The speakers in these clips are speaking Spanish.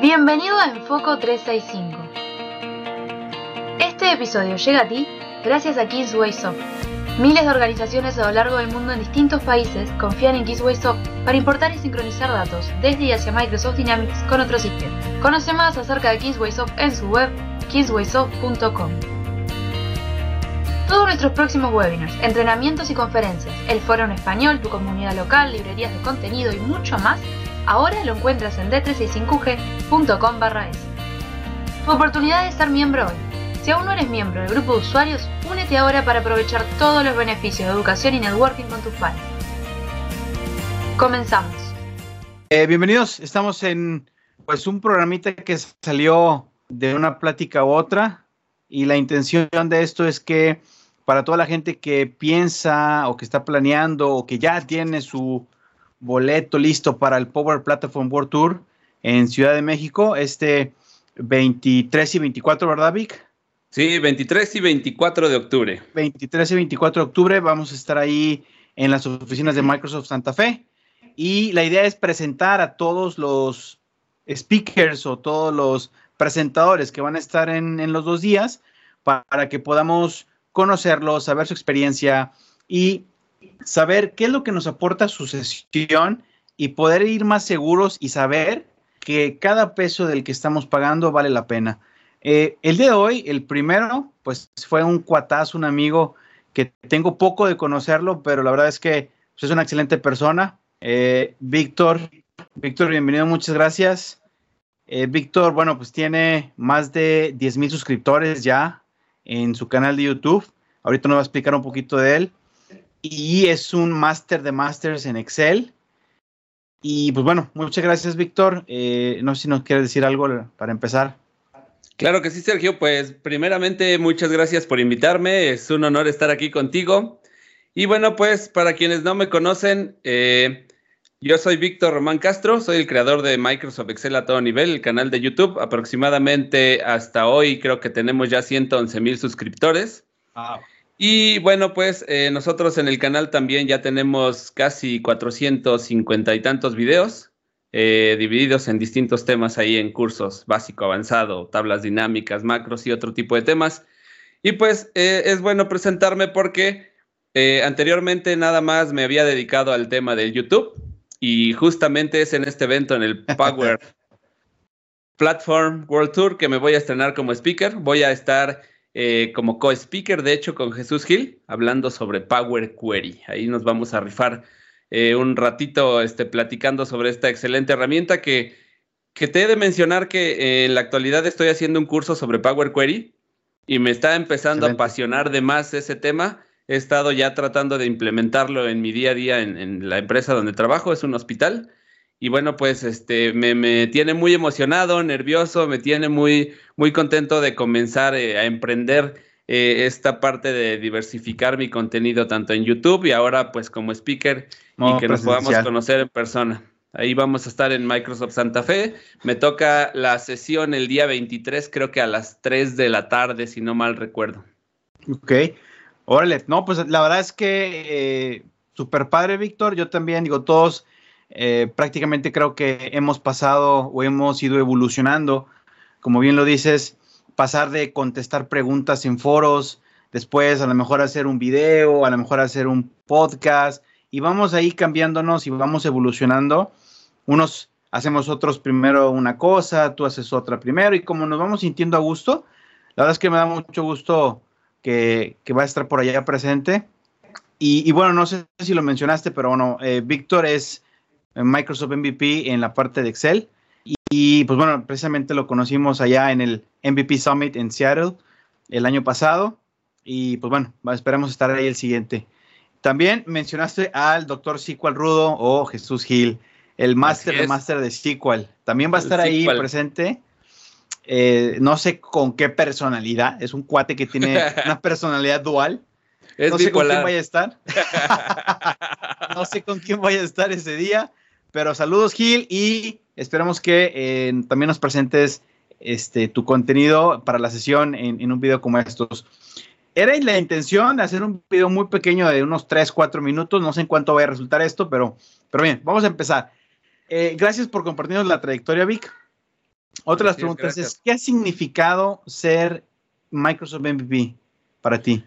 Bienvenido a Enfoco 365. Este episodio llega a ti gracias a KissWaySoft. Miles de organizaciones a lo largo del mundo en distintos países confían en KissWaySoft para importar y sincronizar datos desde y hacia Microsoft Dynamics con otros sistemas. Conoce más acerca de KissWaySoft en su web kisswaysoft.com. Todos nuestros próximos webinars, entrenamientos y conferencias, el foro en español, tu comunidad local, librerías de contenido y mucho más, ahora lo encuentras en d365g.com barra es. Tu oportunidad de ser miembro hoy. Si aún no eres miembro del grupo de usuarios, únete ahora para aprovechar todos los beneficios de educación y networking con tus pares. Comenzamos. Eh, bienvenidos, estamos en pues un programita que salió de una plática u otra y la intención de esto es que para toda la gente que piensa o que está planeando o que ya tiene su boleto listo para el Power Platform World Tour en Ciudad de México, este 23 y 24, ¿verdad, Vic? Sí, 23 y 24 de octubre. 23 y 24 de octubre vamos a estar ahí en las oficinas de Microsoft Santa Fe y la idea es presentar a todos los speakers o todos los presentadores que van a estar en, en los dos días para que podamos conocerlos, saber su experiencia y saber qué es lo que nos aporta su sesión y poder ir más seguros y saber que cada peso del que estamos pagando vale la pena. Eh, el de hoy, el primero, pues fue un cuatazo, un amigo que tengo poco de conocerlo, pero la verdad es que pues, es una excelente persona. Eh, Víctor, Víctor, bienvenido, muchas gracias. Eh, Víctor, bueno, pues tiene más de 10 mil suscriptores ya en su canal de YouTube. Ahorita nos va a explicar un poquito de él. Y es un máster de masters en Excel. Y pues bueno, muchas gracias, Víctor. no sé si nos quieres decir algo para empezar. Claro que sí, Sergio. Pues primeramente, muchas gracias por invitarme. Es un honor estar aquí contigo. Y bueno, pues para quienes no me conocen, eh, yo soy Víctor Román Castro, soy el creador de Microsoft Excel a todo nivel, el canal de YouTube. Aproximadamente hasta hoy creo que tenemos ya 111 mil suscriptores. Wow. Y bueno, pues eh, nosotros en el canal también ya tenemos casi 450 y tantos videos eh, divididos en distintos temas ahí en cursos básico, avanzado, tablas dinámicas, macros y otro tipo de temas. Y pues eh, es bueno presentarme porque anteriormente nada más me había dedicado al tema del YouTube y justamente es en este evento, en el Power Platform World Tour, que me voy a estrenar como speaker. Voy a estar como co-speaker, de hecho, con Jesús Gil, hablando sobre Power Query. Ahí nos vamos a rifar eh, un ratito este, platicando sobre esta excelente herramienta que, que te he de mencionar que eh, en la actualidad estoy haciendo un curso sobre Power Query y me está empezando a apasionar de más ese tema. He estado ya tratando de implementarlo en mi día a día en, la empresa donde trabajo, es un hospital. Y bueno, pues este me, me, tiene muy emocionado, nervioso, me tiene muy, muy contento de comenzar eh, a emprender eh, esta parte de diversificar mi contenido tanto en YouTube y ahora pues como speaker y que nos podamos conocer en persona. Ahí vamos a estar en Microsoft Santa Fe. Me toca la sesión el día 23, creo que a las 3 de la tarde, si no mal recuerdo. Ok. Órale, no, pues la verdad es que eh, super padre, Víctor. Yo también digo, todos eh, prácticamente creo que hemos pasado o hemos ido evolucionando. Como bien lo dices, pasar de contestar preguntas en foros, después a lo mejor hacer un video, a lo mejor hacer un podcast, y vamos ahí cambiándonos y vamos evolucionando. Unos hacemos otros primero una cosa, tú haces otra primero, y como nos vamos sintiendo a gusto, la verdad es que me da mucho gusto que, va a estar por allá presente. Y, bueno, no sé si lo mencionaste, pero bueno, eh, Víctor es Microsoft MVP en la parte de Excel. Y pues bueno, precisamente lo conocimos allá en el MVP Summit en Seattle el año pasado. Y pues bueno, esperamos estar ahí el siguiente. También mencionaste al doctor SQL Rudo o Jesús Gil, el máster de máster de SQL. También va a estar ahí presente. Eh, no sé con qué personalidad. Es un cuate que tiene una personalidad dual. no sé con quién vaya a estar. no sé con quién vaya a estar ese día. Pero saludos, Gil, y esperamos que eh, también nos presentes este, tu contenido para la sesión en, un video como estos. Era la intención de hacer un video muy pequeño de unos 3, 4 minutos. No sé en cuánto va a resultar esto, pero, pero bien, vamos a empezar. Eh, gracias por compartirnos la trayectoria, Vic. Otra de las preguntas es, ¿qué ha significado ser Microsoft MVP para ti?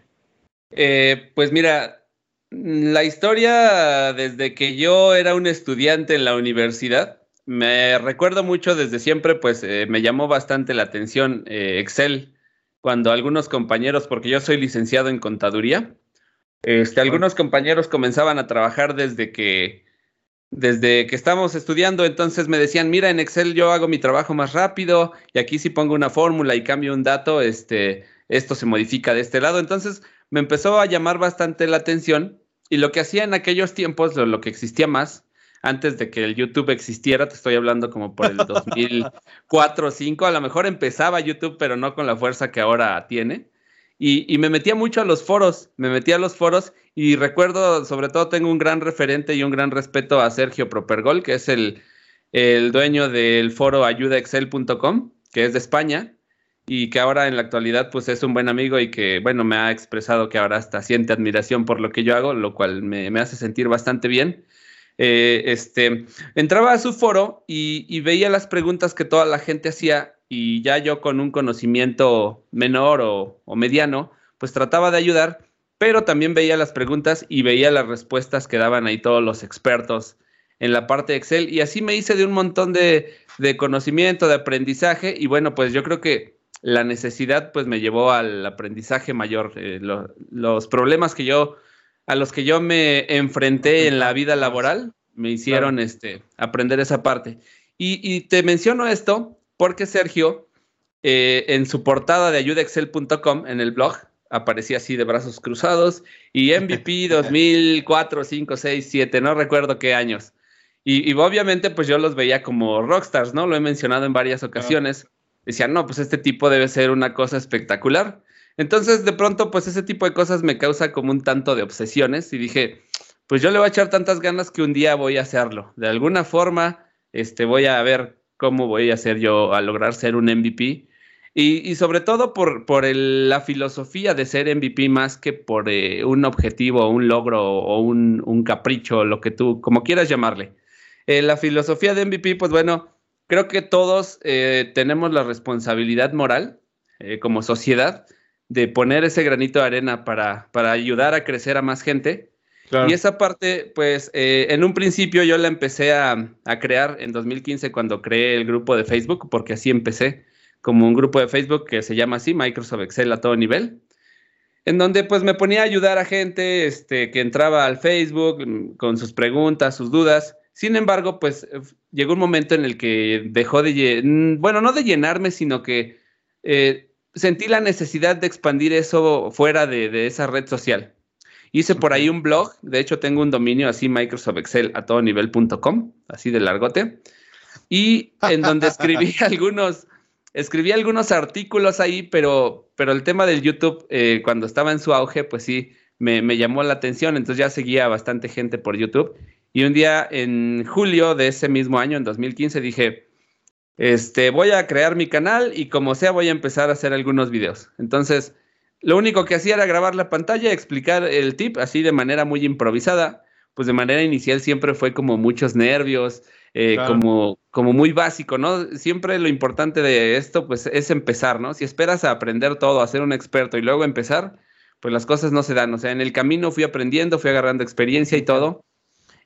Eh, pues mira, la historia desde que yo era un estudiante en la universidad, me recuerdo mucho desde siempre, pues eh, me llamó bastante la atención eh, Excel, cuando algunos compañeros, porque yo soy licenciado en contaduría, este, algunos compañeros comenzaban a trabajar desde que, desde que estábamos estudiando, entonces me decían, mira, en Excel yo hago mi trabajo más rápido y aquí si pongo una fórmula y cambio un dato, este, esto se modifica de este lado. Entonces me empezó a llamar bastante la atención y lo que hacía en aquellos tiempos, lo, que existía más, antes de que el YouTube existiera, te estoy hablando como por el 2004 o 2005, a lo mejor empezaba YouTube, pero no con la fuerza que ahora tiene. Y, me metía mucho a los foros, me metía a los foros y recuerdo, sobre todo tengo un gran referente y un gran respeto a Sergio Propergol, que es el, el dueño del foro ayudaexcel.com, que es de España, y que ahora en la actualidad pues es un buen amigo y que bueno me ha expresado que ahora hasta siente admiración por lo que yo hago, lo cual me, hace sentir bastante bien. Eh, este, entraba a su foro y, veía las preguntas que toda la gente hacía y ya yo con un conocimiento menor o, o mediano, pues trataba de ayudar, pero también veía las preguntas y veía las respuestas que daban ahí todos los expertos en la parte de Excel y así me hice de un montón de, de conocimiento, de aprendizaje y bueno, pues yo creo que la necesidad pues me llevó al aprendizaje mayor. Eh, los problemas que yo, a los que yo me enfrenté en la vida laboral, me hicieron este, aprender esa parte. Y, te menciono esto porque Sergio, eh, en su portada de ayudaexcel.com, en el blog, aparecía así de brazos cruzados y MVP 2004, 5, 6, 7, no recuerdo qué años. Y, y, obviamente pues yo los veía como rockstars, ¿no? Lo he mencionado en varias ocasiones decía, no, pues este tipo debe ser una cosa espectacular. Entonces, de pronto, pues ese tipo de cosas me causa como un tanto de obsesiones y dije, pues yo le voy a echar tantas ganas que un día voy a hacerlo. De alguna forma, este, voy a ver cómo voy a hacer yo a lograr ser un MVP. Y, sobre todo por, por la filosofía de ser MVP más que por eh, un objetivo, un logro o un, un, capricho, lo que tú, como quieras llamarle. Eh, la filosofía de MVP, pues bueno, creo que todos eh, tenemos la responsabilidad moral eh, como sociedad de poner ese granito de arena para, para ayudar a crecer a más gente. Y esa parte, pues, eh, en un principio yo la empecé a, a, crear en 2015 cuando creé el grupo de Facebook, porque así empecé, como un grupo de Facebook que se llama así, Microsoft Excel a todo nivel, en donde pues me ponía a ayudar a gente este, que entraba al Facebook mm, con sus preguntas, sus dudas, sin embargo, pues eh, llegó un momento en el que dejó de, bueno, no de llenarme, sino que eh, sentí la necesidad de expandir eso fuera de, esa red social. Hice por ahí un blog, de hecho tengo un dominio así, Microsoft Excel a todo nivel.com, así de largote, y en donde escribí algunos, escribí algunos artículos ahí, pero, pero el tema del YouTube, eh, cuando estaba en su auge, pues sí, me, me, llamó la atención, entonces ya seguía bastante gente por YouTube y un día en julio de ese mismo año, en 2015, dije, este, voy a crear mi canal y como sea voy a empezar a hacer algunos videos. Entonces, lo único que hacía era grabar la pantalla, explicar el tip así de manera muy improvisada. Pues de manera inicial siempre fue como muchos nervios, eh, como, como muy básico, ¿no? Siempre lo importante de esto, pues, es empezar, ¿no? Si esperas a aprender todo, a ser un experto y luego empezar, pues las cosas no se dan. O sea, en el camino fui aprendiendo, fui agarrando experiencia y todo.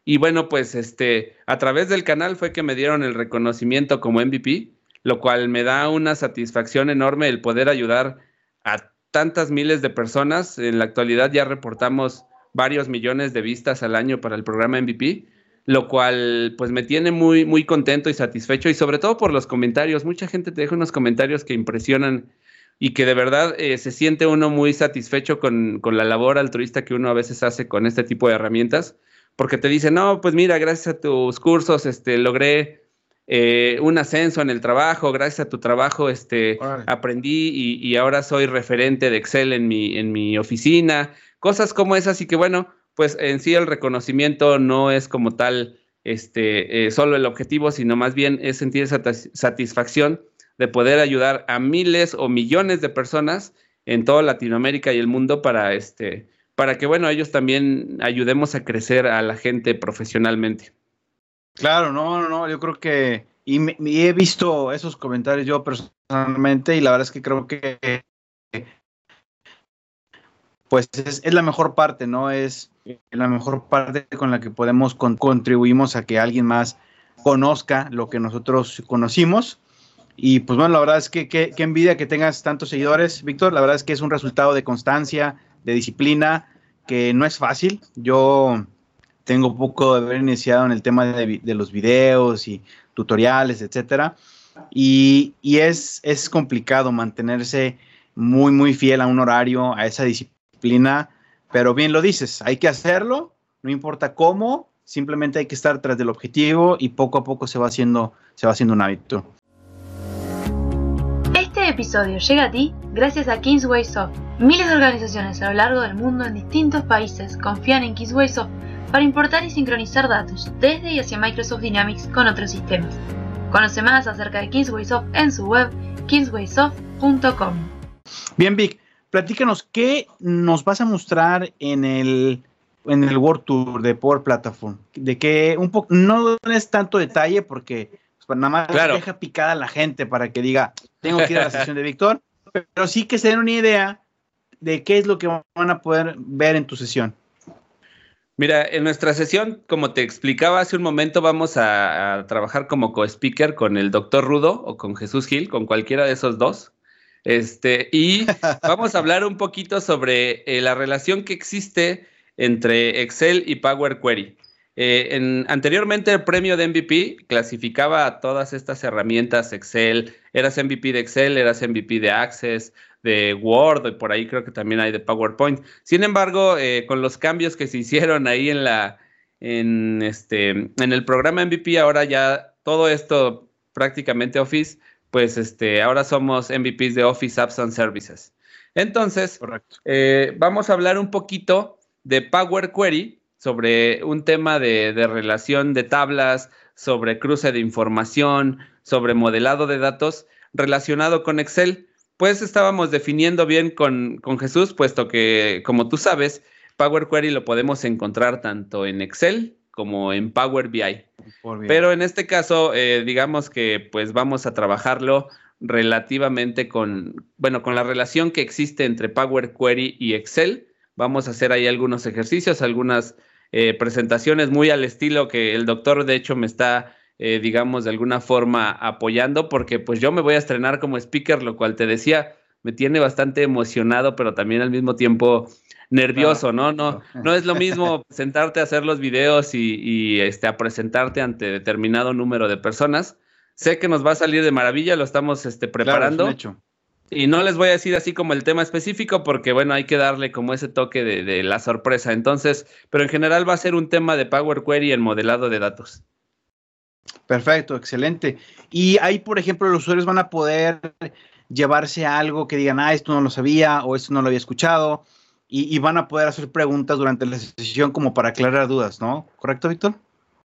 Y bueno, pues este, a través del canal fue que me dieron el reconocimiento como MVP, lo cual me da una satisfacción enorme el poder ayudar a tantas miles de personas. En la actualidad ya reportamos varios millones de vistas al año para el programa MVP, lo cual pues me tiene muy, muy contento y satisfecho y sobre todo por los comentarios. Mucha gente te deja unos comentarios que impresionan y que de verdad eh, se siente uno muy satisfecho con, con la labor altruista que uno a veces hace con este tipo de herramientas porque te dicen, no, pues mira, gracias a tus cursos, este, logré eh, un ascenso en el trabajo, gracias a tu trabajo, este, aprendí y, ahora soy referente de Excel en mi, en mi oficina, cosas como esas y que bueno, pues en sí el reconocimiento no es como tal, este, eh, solo el objetivo, sino más bien es sentir esa satisfacción de poder ayudar a miles o millones de personas en toda Latinoamérica y el mundo para, este, para que, bueno, ellos también ayudemos a crecer a la gente profesionalmente. Claro, no, no, no, yo creo que, y, he visto esos comentarios yo personalmente y la verdad es que creo que pues es, la mejor parte, ¿no? Es la mejor parte con la que podemos contribuimos a que alguien más conozca lo que nosotros conocimos. Y pues bueno, la verdad es que qué envidia que tengas tantos seguidores, Víctor. La verdad es que es un resultado de constancia, de disciplina, que no es fácil. Yo tengo poco de haber iniciado en el tema de, los videos y tutoriales, etcétera. Y, y es, es complicado mantenerse muy, muy fiel a un horario, a esa disciplina pero bien lo dices, hay que hacerlo, no importa cómo, simplemente hay que estar tras del objetivo y poco a poco se va haciendo, se va haciendo un hábito. Episodio llega a ti gracias a Kingsway Soft. Miles de organizaciones a lo largo del mundo en distintos países confían en Kingsway Soft para importar y sincronizar datos desde y hacia Microsoft Dynamics con otros sistemas. Conoce más acerca de Kingsway Soft en su web kingswaysoft.com. Bien, Vic, platícanos, ¿qué nos vas a mostrar en el, en el World Tour de Power Platform? De que un poco, no es tanto detalle porque pues, nada más deja picada a la gente para que diga, tengo que ir a la sesión de Víctor, pero sí que se den una idea de qué es lo que van a poder ver en tu sesión. Mira, en nuestra sesión, como te explicaba hace un momento, vamos a, a trabajar como co-speaker con el doctor Rudo o con Jesús Gil, con cualquiera de esos dos. Este, y vamos a hablar un poquito sobre eh, la relación que existe entre Excel y Power Query. Eh, anteriormente el premio de MVP clasificaba a todas estas herramientas Excel, eras MVP de Excel, eras MVP de Access, de Word, y por ahí creo que también hay de PowerPoint. Sin embargo, eh, con los cambios que se hicieron ahí en la en este en el programa MVP, ahora ya todo esto prácticamente Office pues este, ahora somos MVPs de Office Apps and Services. Entonces, eh, vamos a hablar un poquito de Power Query, sobre un tema de, relación de tablas, sobre cruce de información, sobre modelado de datos relacionado con Excel. Pues estábamos definiendo bien con, con Jesús, puesto que, como tú sabes, Power Query lo podemos encontrar tanto en Excel como en Power BI. Pero en este caso, eh, digamos que pues vamos a trabajarlo relativamente con, bueno, con la relación que existe entre Power Query y Excel. Vamos a hacer ahí algunos ejercicios, algunas eh, presentaciones muy al estilo que el doctor de hecho me está, eh, digamos, de alguna forma apoyando porque pues yo me voy a estrenar como speaker, lo cual te decía, me tiene bastante emocionado, pero también al mismo tiempo nervioso, ¿no? No, no es lo mismo sentarte a hacer los videos y, este, a presentarte ante determinado número de personas. Sé que nos va a salir de maravilla, lo estamos este, preparando. Y no les voy a decir así como el tema específico porque, bueno, hay que darle como ese toque de, de, la sorpresa. Entonces, pero en general va a ser un tema de Power Query en modelado de datos. Perfecto, excelente. Y ahí, por ejemplo, los usuarios van a poder llevarse algo que digan, ah, esto no lo sabía o esto no lo había escuchado y, van a poder hacer preguntas durante la sesión como para aclarar dudas, ¿no? ¿Correcto, Víctor?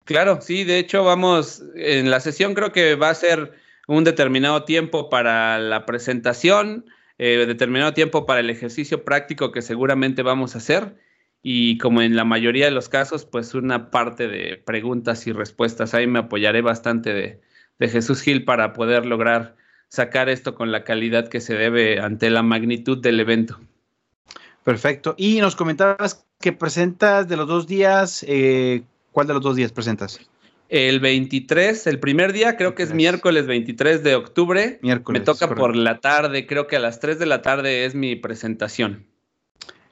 Claro, sí, de hecho vamos, en la sesión creo que va a ser un determinado tiempo para la presentación, eh, determinado tiempo para el ejercicio práctico que seguramente vamos a hacer y como en la mayoría de los casos, pues una parte de preguntas y respuestas. Ahí me apoyaré bastante de, de Jesús Gil para poder lograr sacar esto con la calidad que se debe ante la magnitud del evento. Perfecto. Y nos comentabas que presentas de los dos días, eh, ¿cuál de los dos días presentas? El 23, el primer día, creo que es miércoles 23 de octubre. Miércoles. Me toca por la tarde, creo que a las 3 de la tarde es mi presentación.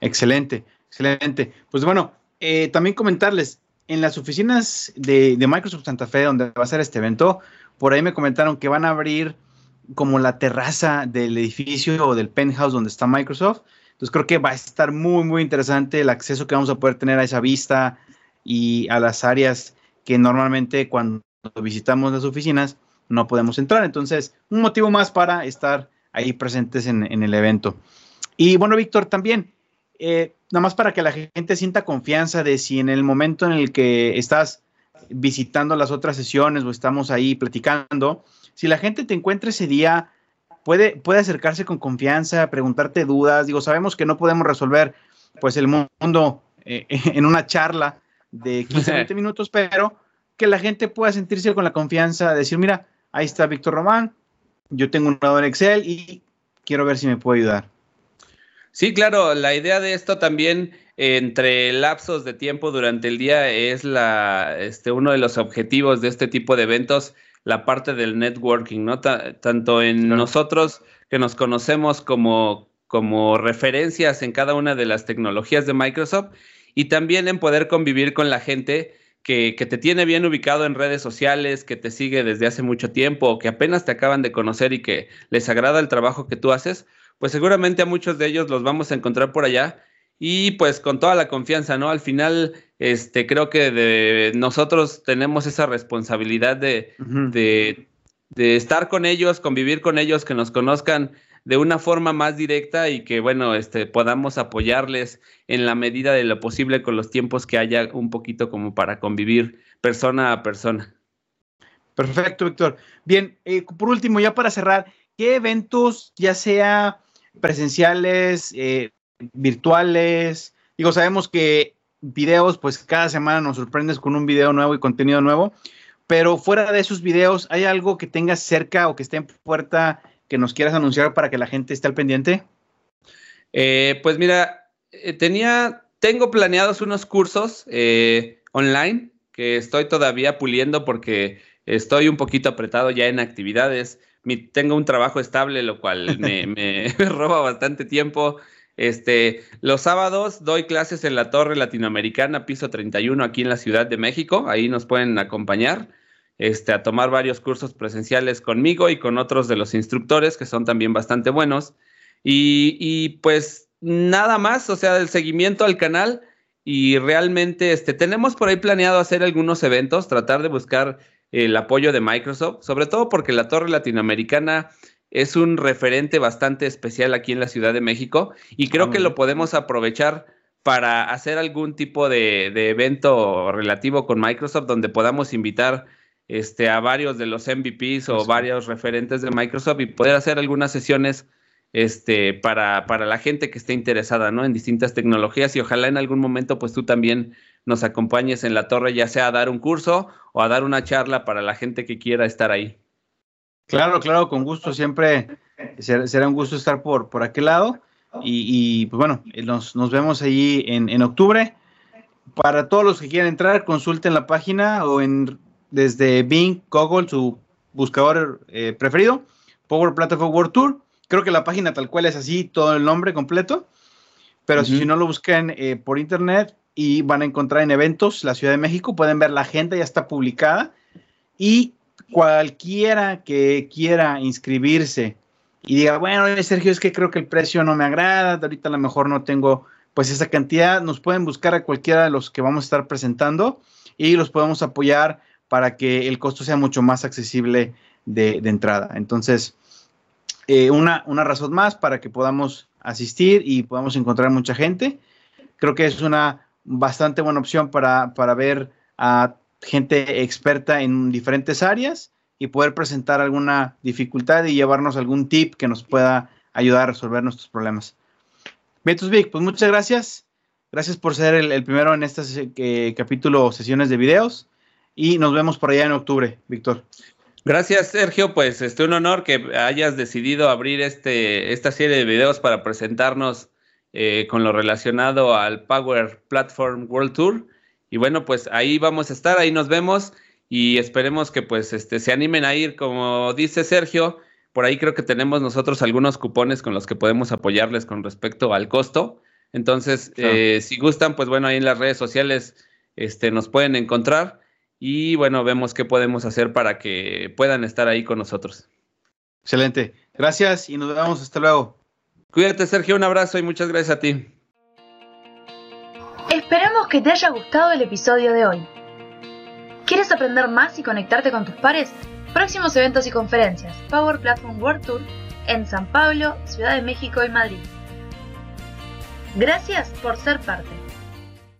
Excelente, excelente. Pues bueno, eh, también comentarles, en las oficinas de, de, Microsoft Santa Fe, donde va a ser este evento, por ahí me comentaron que van a abrir como la terraza del edificio o del penthouse donde está Microsoft entonces creo que va a estar muy, muy interesante el acceso que vamos a poder tener a esa vista y a las áreas que normalmente cuando visitamos las oficinas no podemos entrar. Entonces, un motivo más para estar ahí presentes en, el evento. Y bueno, Víctor, también, eh, nada más para que la gente sienta confianza de si en el momento en el que estás visitando las otras sesiones o estamos ahí platicando, si la gente te encuentra ese día puede, puede acercarse con confianza, preguntarte dudas. Digo, sabemos que no podemos resolver pues el mundo eh, en una charla de 15, 20 minutos, pero que la gente pueda sentirse con la confianza de decir, mira, ahí está Víctor Román, yo tengo un lado en Excel y quiero ver si me puede ayudar. Sí, claro, la idea de esto también entre lapsos de tiempo durante el día es la, este, uno de los objetivos de este tipo de eventos, la parte del networking, ¿no? tanto en nosotros que nos conocemos como, como referencias en cada una de las tecnologías de Microsoft y también en poder convivir con la gente que, que, te tiene bien ubicado en redes sociales, que te sigue desde hace mucho tiempo, o que apenas te acaban de conocer y que les agrada el trabajo que tú haces, pues seguramente a muchos de ellos los vamos a encontrar por allá y pues con toda la confianza, ¿no? Al final, este, creo que de, nosotros tenemos esa responsabilidad de, de, de, estar con ellos, convivir con ellos, que nos conozcan de una forma más directa y que, bueno, este, podamos apoyarles en la medida de lo posible con los tiempos que haya un poquito como para convivir persona a persona. Perfecto, Víctor. Bien, eh, por último, ya para cerrar, ¿qué eventos, ya sea presenciales, eh, virtuales. Digo, sabemos que videos, pues cada semana nos sorprendes con un video nuevo y contenido nuevo, pero fuera de esos videos, ¿hay algo que tengas cerca o que esté en puerta que nos quieras anunciar para que la gente esté al pendiente? Eh, pues mira, eh, tenía, tengo planeados unos cursos online que estoy todavía puliendo porque estoy un poquito apretado ya en actividades tengo un trabajo estable, lo cual me, roba bastante tiempo. Este, los sábados doy clases en la Torre Latinoamericana, piso 31, aquí en la Ciudad de México. Ahí nos pueden acompañar este, a tomar varios cursos presenciales conmigo y con otros de los instructores, que son también bastante buenos. Y, y pues nada más, o sea, el seguimiento al canal. Y realmente este, tenemos por ahí planeado hacer algunos eventos, tratar de buscar el apoyo de Microsoft, sobre todo porque la Torre Latinoamericana es un referente bastante especial aquí en la Ciudad de México y creo que lo podemos aprovechar para hacer algún tipo de, evento relativo con Microsoft donde podamos invitar este, a varios de los MVPs o varios referentes de Microsoft y poder hacer algunas sesiones este, para, para la gente que esté interesada ¿no? en distintas tecnologías y ojalá en algún momento pues tú también nos acompañes en la torre, ya sea a dar un curso o a dar una charla para la gente que quiera estar ahí. Claro, claro, con gusto, siempre será, un gusto estar por, por aquel lado. Y, pues bueno, nos, vemos allí en, octubre. Para todos los que quieran entrar, consulten la página o en desde Bing, Google, su buscador eh, preferido, Power Platform World Tour. Creo que la página tal cual es así, todo el nombre completo. Pero si no lo buscan eh, por internet, y van a encontrar en eventos la Ciudad de México, pueden ver la agenda, ya está publicada y cualquiera que quiera inscribirse y diga, bueno, Sergio, es que creo que el precio no me agrada, ahorita a lo mejor no tengo pues esa cantidad, nos pueden buscar a cualquiera de los que vamos a estar presentando y los podemos apoyar para que el costo sea mucho más accesible de, entrada. Entonces, eh, una, una razón más para que podamos asistir y podamos encontrar mucha gente. Creo que es una bastante buena opción para, para ver a gente experta en diferentes áreas y poder presentar alguna dificultad y llevarnos algún tip que nos pueda ayudar a resolver nuestros problemas. Betos Vic, pues muchas gracias. Gracias por ser el, primero en este eh, capítulo sesiones de videos y nos vemos por allá en octubre, Víctor. Gracias, Sergio. Pues es un honor que hayas decidido abrir este, esta serie de videos para presentarnos eh, con lo relacionado al Power Platform World Tour. Y bueno, pues ahí vamos a estar, ahí nos vemos y esperemos que pues este, se animen a ir, como dice Sergio. Por ahí creo que tenemos nosotros algunos cupones con los que podemos apoyarles con respecto al costo. Entonces, eh, si gustan, pues bueno, ahí en las redes sociales este, nos pueden encontrar y bueno, vemos qué podemos hacer para que puedan estar ahí con nosotros. Excelente. Gracias y nos vemos. Hasta luego. Cuídate, Sergio, un abrazo y muchas gracias a ti. Esperamos que te haya gustado el episodio de hoy. ¿Quieres aprender más y conectarte con tus pares? Próximos eventos y conferencias. Power Platform World Tour en San Pablo, Ciudad de México y Madrid. Gracias por ser parte.